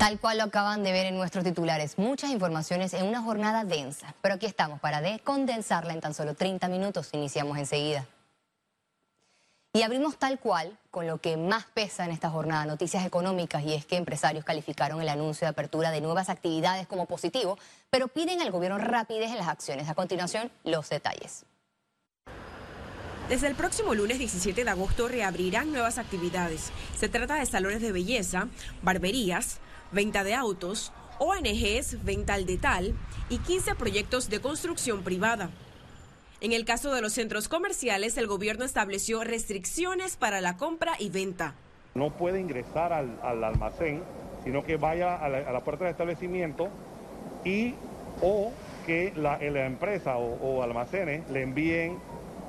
Tal cual lo acaban de ver en nuestros titulares, muchas informaciones en una jornada densa, pero aquí estamos para condensarla en tan solo 30 minutos. Iniciamos enseguida. Y abrimos tal cual con lo que más pesa en esta jornada, noticias económicas, y es que empresarios calificaron el anuncio de apertura de nuevas actividades como positivo, pero piden al gobierno rapidez en las acciones. A continuación, los detalles. Desde el próximo lunes 17 de agosto reabrirán nuevas actividades. Se trata de salones de belleza, barberías, venta de autos, ONGs, venta al detal y 15 proyectos de construcción privada. En el caso de los centros comerciales, el gobierno estableció restricciones para la compra y venta. No puede ingresar al, almacén, sino que vaya a la, puerta del establecimiento y o que la, empresa o, almacenes le envíen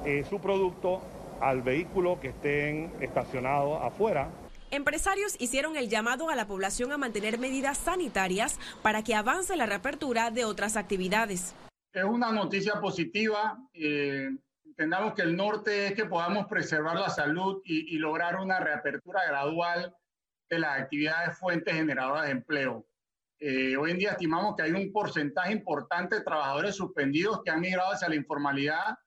eh, su producto al vehículo que estén estacionados afuera. Empresarios hicieron el llamado a la población a mantener medidas sanitarias para que avance la reapertura de otras actividades. Es una noticia positiva. Eh, entendamos que el norte es que podamos preservar la salud y, lograr una reapertura gradual de las actividades fuentes generadoras de empleo. Eh, hoy en día estimamos que hay un porcentaje importante de trabajadores suspendidos que han migrado hacia la informalidad,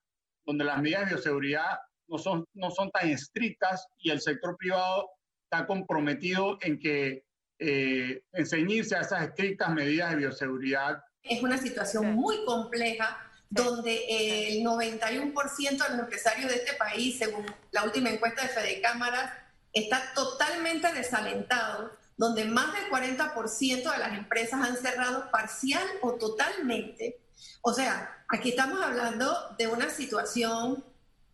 donde las medidas de bioseguridad no son, no son tan estrictas y el sector privado está comprometido en que eh, enseñarse a esas estrictas medidas de bioseguridad. Es una situación muy compleja donde el 91% de los empresarios de este país, según la última encuesta de Fede Cámaras, está totalmente desalentado, donde más del 40% de las empresas han cerrado parcial o totalmente. O sea, aquí estamos hablando de una situación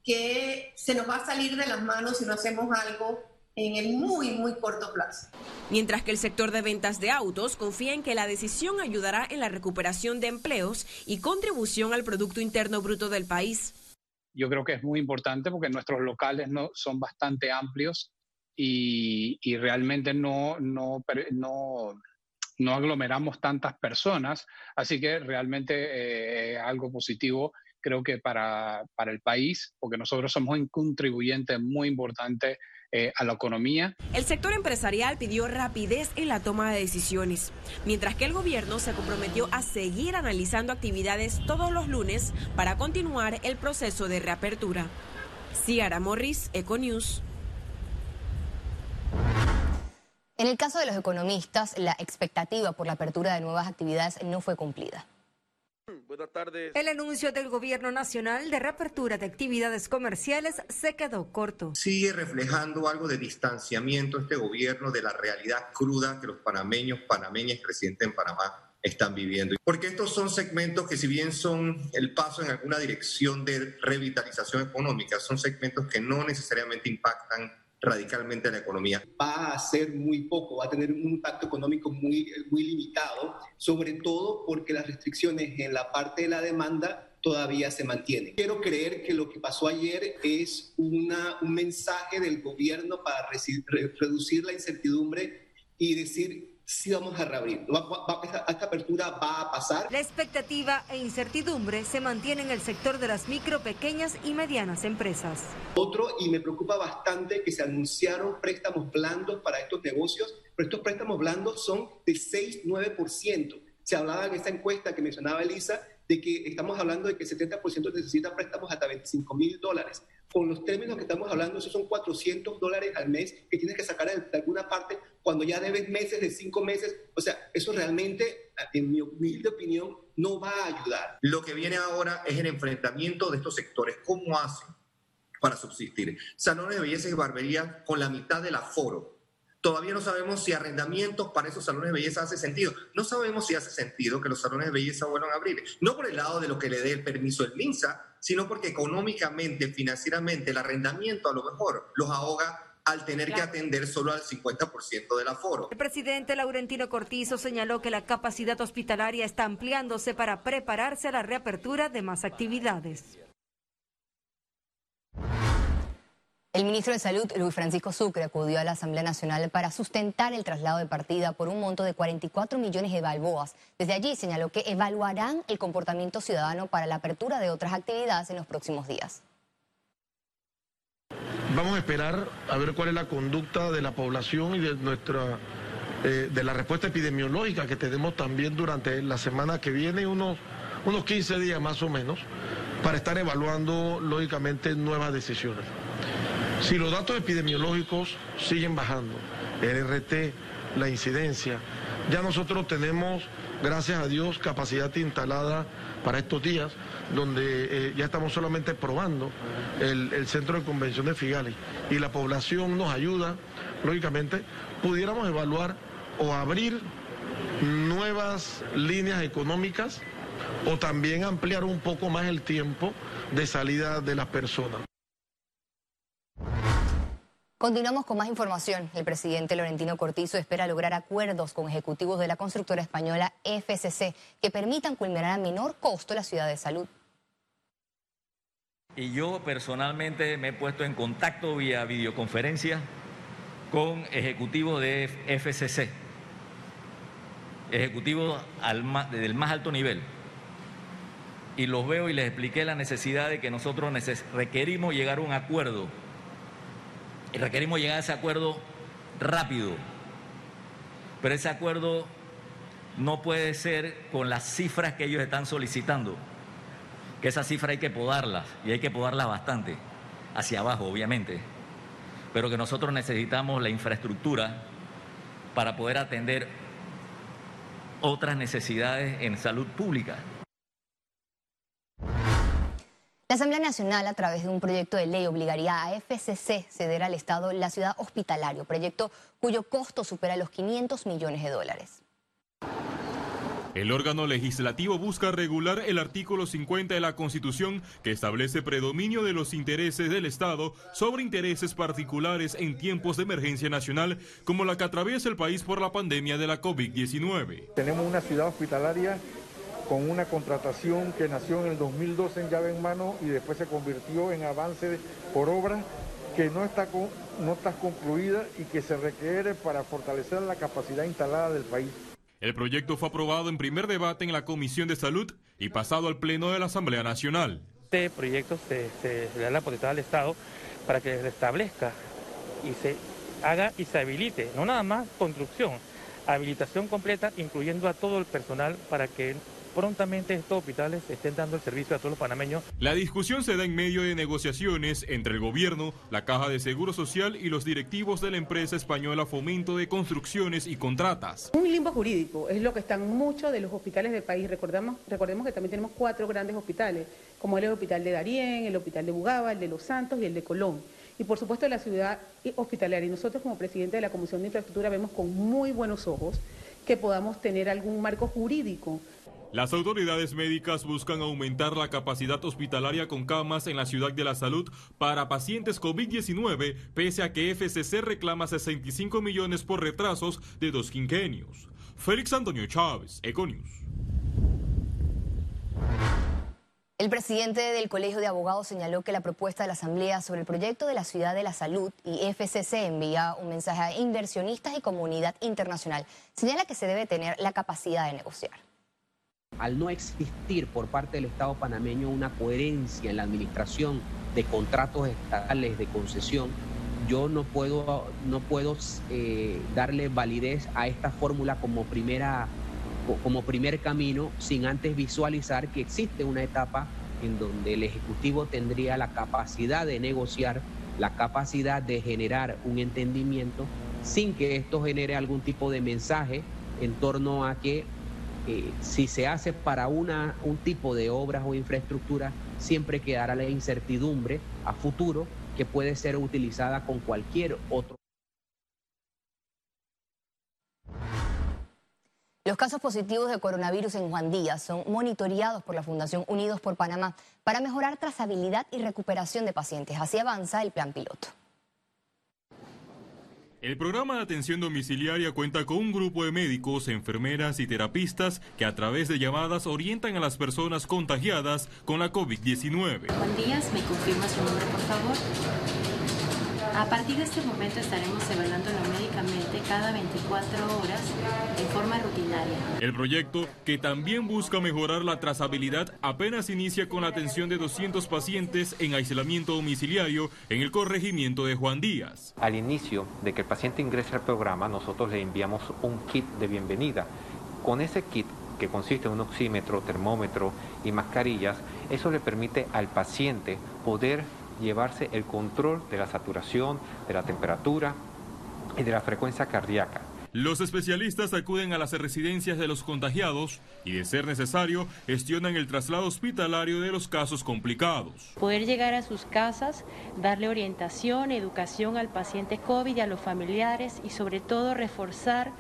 que se nos va a salir de las manos si no hacemos algo en el muy, muy corto plazo. Mientras que el sector de ventas de autos confía en que la decisión ayudará en la recuperación de empleos y contribución al Producto Interno Bruto del país. Yo creo que es muy importante porque nuestros locales no, son bastante amplios y, realmente no, no, no, no, aglomeramos tantas personas, así que realmente eh, algo positivo creo que para, para el país, porque nosotros somos un contribuyente muy importante eh, a la economía. El sector empresarial pidió rapidez en la toma de decisiones, mientras que el gobierno se comprometió a seguir analizando actividades todos los lunes para continuar el proceso de reapertura. Ciara Morris, Econews. En el caso de los economistas, la expectativa por la apertura de nuevas actividades no fue cumplida. Buenas tardes. El anuncio del gobierno nacional de reapertura de actividades comerciales se quedó corto. Sigue reflejando algo de distanciamiento este gobierno de la realidad cruda que los panameños, panameñas y residentes en Panamá están viviendo. Porque estos son segmentos que si bien son el paso en alguna dirección de revitalización económica, son segmentos que no necesariamente impactan radicalmente la economía. Va a ser muy poco, va a tener un impacto económico muy, muy limitado, sobre todo porque las restricciones en la parte de la demanda todavía se mantienen. Quiero creer que lo que pasó ayer es una, un mensaje del gobierno para reducir la incertidumbre y decir sí vamos a reabrir. esta, apertura va a pasar. La expectativa e incertidumbre se mantiene en el sector de las micro, pequeñas y medianas empresas. Otro, y me preocupa bastante, que se anunciaron préstamos blandos para estos negocios, pero estos préstamos blandos son de 6-9%. Se hablaba en esta encuesta que mencionaba Elisa de que estamos hablando de que el 70% necesita préstamos hasta 25 mil dólares. Con los términos que estamos hablando, esos son 400 dólares al mes que tienes que sacar de alguna parte cuando ya debes meses de cinco meses. O sea, eso realmente, en mi humilde opinión, no va a ayudar. Lo que viene ahora es el enfrentamiento de estos sectores. ¿Cómo hacen para subsistir? Salones de belleza y barbería con la mitad del aforo Todavía no sabemos si arrendamientos para esos salones de belleza hace sentido. No sabemos si hace sentido que los salones de belleza vuelvan a abrir. No por el lado de lo que le dé el permiso el MINSA, sino porque económicamente, financieramente, el arrendamiento a lo mejor los ahoga al tener que atender solo al 50% del aforo. El presidente Laurentino Cortizo señaló que la capacidad hospitalaria está ampliándose para prepararse a la reapertura de más actividades. El ministro de Salud, Luis Francisco Sucre, acudió a la Asamblea Nacional para sustentar el traslado de partida por un monto de 44 millones de balboas. Desde allí señaló que evaluarán el comportamiento ciudadano para la apertura de otras actividades en los próximos días. Vamos a esperar a ver cuál es la conducta de la población y de nuestra eh, de la respuesta epidemiológica que tenemos también durante la semana que viene, unos, unos 15 días más o menos, para estar evaluando lógicamente nuevas decisiones. Si los datos epidemiológicos siguen bajando, el RT, la incidencia, ya nosotros tenemos, gracias a Dios, capacidad instalada para estos días, donde eh, ya estamos solamente probando el, el centro de convención de Figali y la población nos ayuda, lógicamente, pudiéramos evaluar o abrir nuevas líneas económicas o también ampliar un poco más el tiempo de salida de las personas. Continuamos con más información. El presidente Laurentino Cortizo espera lograr acuerdos con ejecutivos de la constructora española FCC que permitan culminar a menor costo la ciudad de salud. Y yo personalmente me he puesto en contacto vía videoconferencia con ejecutivos de FCC, ejecutivos del más alto nivel. Y los veo y les expliqué la necesidad de que nosotros requerimos llegar a un acuerdo y requerimos llegar a ese acuerdo rápido. Pero ese acuerdo no puede ser con las cifras que ellos están solicitando. Que esa cifra hay que podarlas y hay que podarlas bastante, hacia abajo obviamente. Pero que nosotros necesitamos la infraestructura para poder atender otras necesidades en salud pública. La Asamblea Nacional, a través de un proyecto de ley, obligaría a FCC ceder al Estado la ciudad hospitalario, proyecto cuyo costo supera los 500 millones de dólares. El órgano legislativo busca regular el artículo 50 de la Constitución que establece predominio de los intereses del Estado sobre intereses particulares en tiempos de emergencia nacional como la que atraviesa el país por la pandemia de la COVID-19. Tenemos una ciudad hospitalaria con una contratación que nació en el 2012 en llave en mano y después se convirtió en avance por obra que no está, no está concluida y que se requiere para fortalecer la capacidad instalada del país. El proyecto fue aprobado en primer debate en la Comisión de Salud y pasado al Pleno de la Asamblea Nacional. Este proyecto se, se le da la potestad al Estado para que se establezca y se haga y se habilite, no nada más construcción, habilitación completa, incluyendo a todo el personal para que prontamente estos hospitales estén dando el servicio a todos los panameños. La discusión se da en medio de negociaciones entre el gobierno, la Caja de Seguro Social y los directivos de la empresa española Fomento de Construcciones y Contratas. Un limbo jurídico es lo que están muchos de los hospitales del país. Recordamos, recordemos que también tenemos cuatro grandes hospitales, como el Hospital de Darién, el Hospital de Bugaba, el de Los Santos y el de Colón y por supuesto la ciudad hospitalaria. Y nosotros como presidente de la Comisión de Infraestructura vemos con muy buenos ojos que podamos tener algún marco jurídico las autoridades médicas buscan aumentar la capacidad hospitalaria con camas en la ciudad de la salud para pacientes COVID-19, pese a que FCC reclama 65 millones por retrasos de dos quinquenios. Félix Antonio Chávez, Econius. El presidente del Colegio de Abogados señaló que la propuesta de la Asamblea sobre el proyecto de la Ciudad de la Salud y FCC envía un mensaje a inversionistas y comunidad internacional. Señala que se debe tener la capacidad de negociar al no existir por parte del Estado panameño una coherencia en la administración de contratos estatales de concesión, yo no puedo, no puedo eh, darle validez a esta fórmula como, primera, como primer camino sin antes visualizar que existe una etapa en donde el Ejecutivo tendría la capacidad de negociar, la capacidad de generar un entendimiento sin que esto genere algún tipo de mensaje en torno a que eh, si se hace para una, un tipo de obras o infraestructura, siempre quedará la incertidumbre a futuro que puede ser utilizada con cualquier otro. Los casos positivos de coronavirus en Juan Díaz son monitoreados por la Fundación Unidos por Panamá para mejorar trazabilidad y recuperación de pacientes. Así avanza el plan piloto. El programa de atención domiciliaria cuenta con un grupo de médicos, enfermeras y terapistas que a través de llamadas orientan a las personas contagiadas con la COVID-19. Juan Díaz, ¿me confirma su nombre, por favor? A partir de este momento estaremos evaluándolo médicamente cada 24 horas en forma rutinaria. El proyecto, que también busca mejorar la trazabilidad, apenas inicia con la atención de 200 pacientes en aislamiento domiciliario en el corregimiento de Juan Díaz. Al inicio de que el paciente ingrese al programa, nosotros le enviamos un kit de bienvenida. Con ese kit que consiste en un oxímetro, termómetro y mascarillas, eso le permite al paciente poder llevarse el control de la saturación, de la temperatura y de la frecuencia cardíaca. Los especialistas acuden a las residencias de los contagiados y, de ser necesario, gestionan el traslado hospitalario de los casos complicados. Poder llegar a sus casas, darle orientación, educación al paciente COVID y a los familiares y sobre todo reforzar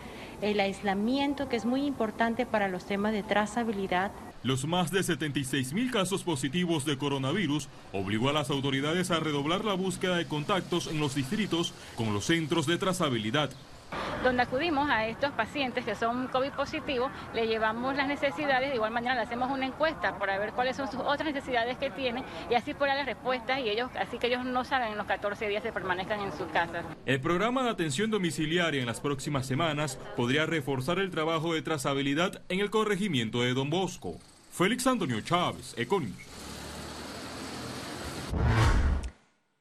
el aislamiento que es muy importante para los temas de trazabilidad los más de 76 mil casos positivos de coronavirus obligó a las autoridades a redoblar la búsqueda de contactos en los distritos con los centros de trazabilidad donde acudimos a estos pacientes que son COVID positivos, le llevamos las necesidades, de igual manera le hacemos una encuesta para ver cuáles son sus otras necesidades que tienen y así por las respuestas y ellos, así que ellos no saben en los 14 días se permanezcan en sus casas. El programa de atención domiciliaria en las próximas semanas podría reforzar el trabajo de trazabilidad en el corregimiento de Don Bosco. Félix Antonio Chávez, Econius.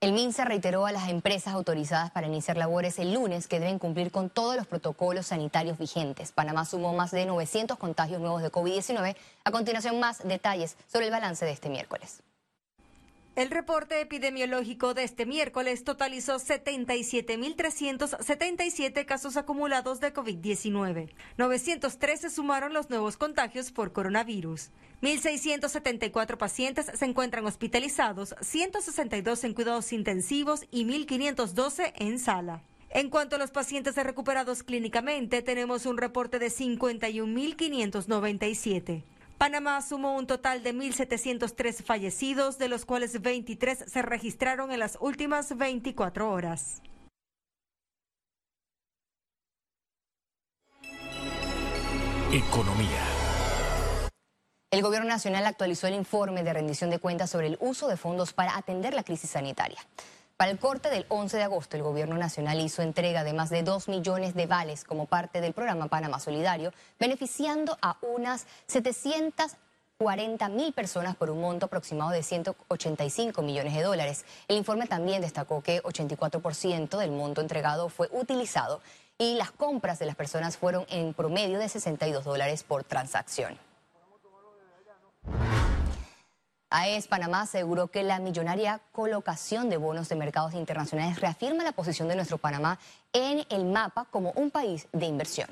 El MINSA reiteró a las empresas autorizadas para iniciar labores el lunes que deben cumplir con todos los protocolos sanitarios vigentes. Panamá sumó más de 900 contagios nuevos de COVID-19. A continuación, más detalles sobre el balance de este miércoles. El reporte epidemiológico de este miércoles totalizó 77.377 casos acumulados de COVID-19. 913 sumaron los nuevos contagios por coronavirus. 1.674 pacientes se encuentran hospitalizados, 162 en cuidados intensivos y 1.512 en sala. En cuanto a los pacientes recuperados clínicamente, tenemos un reporte de 51.597. Panamá sumó un total de 1.703 fallecidos, de los cuales 23 se registraron en las últimas 24 horas. Economía. El Gobierno Nacional actualizó el informe de rendición de cuentas sobre el uso de fondos para atender la crisis sanitaria. Para el corte del 11 de agosto, el Gobierno Nacional hizo entrega de más de 2 millones de vales como parte del programa Panamá Solidario, beneficiando a unas 740 mil personas por un monto aproximado de 185 millones de dólares. El informe también destacó que 84% del monto entregado fue utilizado y las compras de las personas fueron en promedio de 62 dólares por transacción. AES Panamá aseguró que la millonaria colocación de bonos de mercados internacionales reafirma la posición de nuestro Panamá en el mapa como un país de inversión.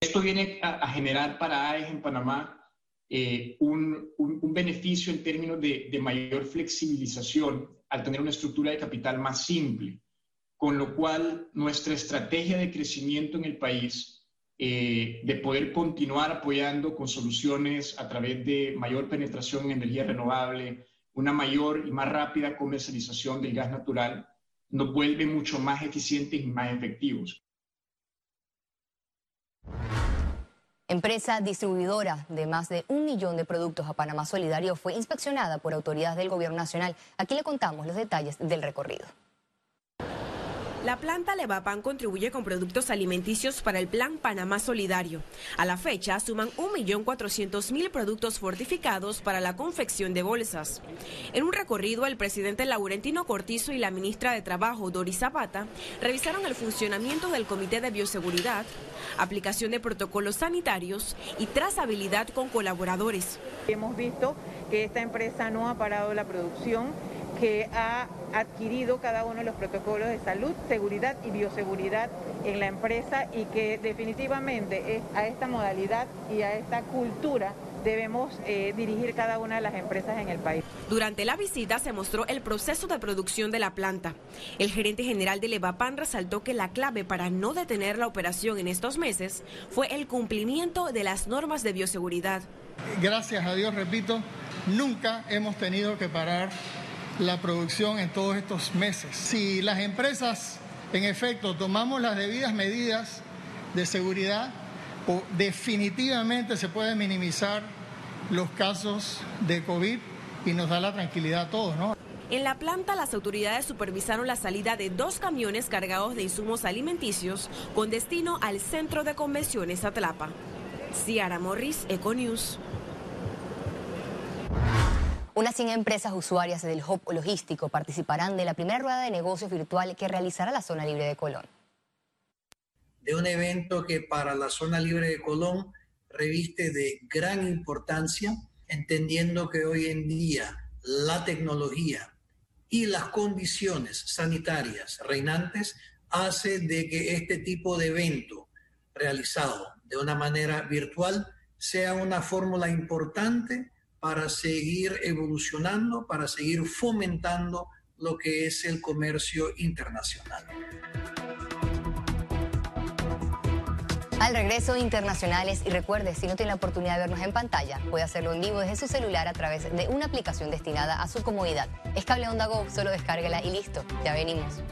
Esto viene a, generar para AES en Panamá eh, un, beneficio en términos de mayor flexibilización al tener una estructura de capital más simple, con lo cual nuestra estrategia de crecimiento en el país eh, de poder continuar apoyando con soluciones a través de mayor penetración en energía renovable, una mayor y más rápida comercialización del gas natural, nos vuelve mucho más eficientes y más efectivos. Empresa distribuidora de más de un millón de productos a Panamá Solidario fue inspeccionada por autoridades del Gobierno Nacional. Aquí le contamos los detalles del recorrido. La planta Levapan contribuye con productos alimenticios para el Plan Panamá Solidario. A la fecha suman 1.400.000 productos fortificados para la confección de bolsas. En un recorrido, el presidente Laurentino Cortizo y la ministra de Trabajo, Doris Zapata, revisaron el funcionamiento del Comité de Bioseguridad, aplicación de protocolos sanitarios y trazabilidad con colaboradores. Hemos visto que esta empresa no ha parado la producción que ha adquirido cada uno de los protocolos de salud, seguridad y bioseguridad en la empresa y que definitivamente a esta modalidad y a esta cultura debemos eh, dirigir cada una de las empresas en el país. Durante la visita se mostró el proceso de producción de la planta. El gerente general de Levapan resaltó que la clave para no detener la operación en estos meses fue el cumplimiento de las normas de bioseguridad. Gracias a Dios, repito, nunca hemos tenido que parar la producción en todos estos meses. Si las empresas, en efecto, tomamos las debidas medidas de seguridad, definitivamente se pueden minimizar los casos de COVID y nos da la tranquilidad a todos, ¿no? En la planta, las autoridades supervisaron la salida de dos camiones cargados de insumos alimenticios con destino al centro de convenciones Atlapa. Ciara Morris, Econews. Unas 100 empresas usuarias del Hub Logístico participarán de la primera rueda de negocios virtual que realizará la Zona Libre de Colón. De un evento que para la Zona Libre de Colón reviste de gran importancia, entendiendo que hoy en día la tecnología y las condiciones sanitarias reinantes hace de que este tipo de evento realizado de una manera virtual sea una fórmula importante para seguir evolucionando, para seguir fomentando lo que es el comercio internacional. Al regreso internacionales y recuerde, si no tiene la oportunidad de vernos en pantalla, puede hacerlo en vivo desde su celular a través de una aplicación destinada a su comodidad. Es Cable Onda Go, solo descárguela y listo, ya venimos.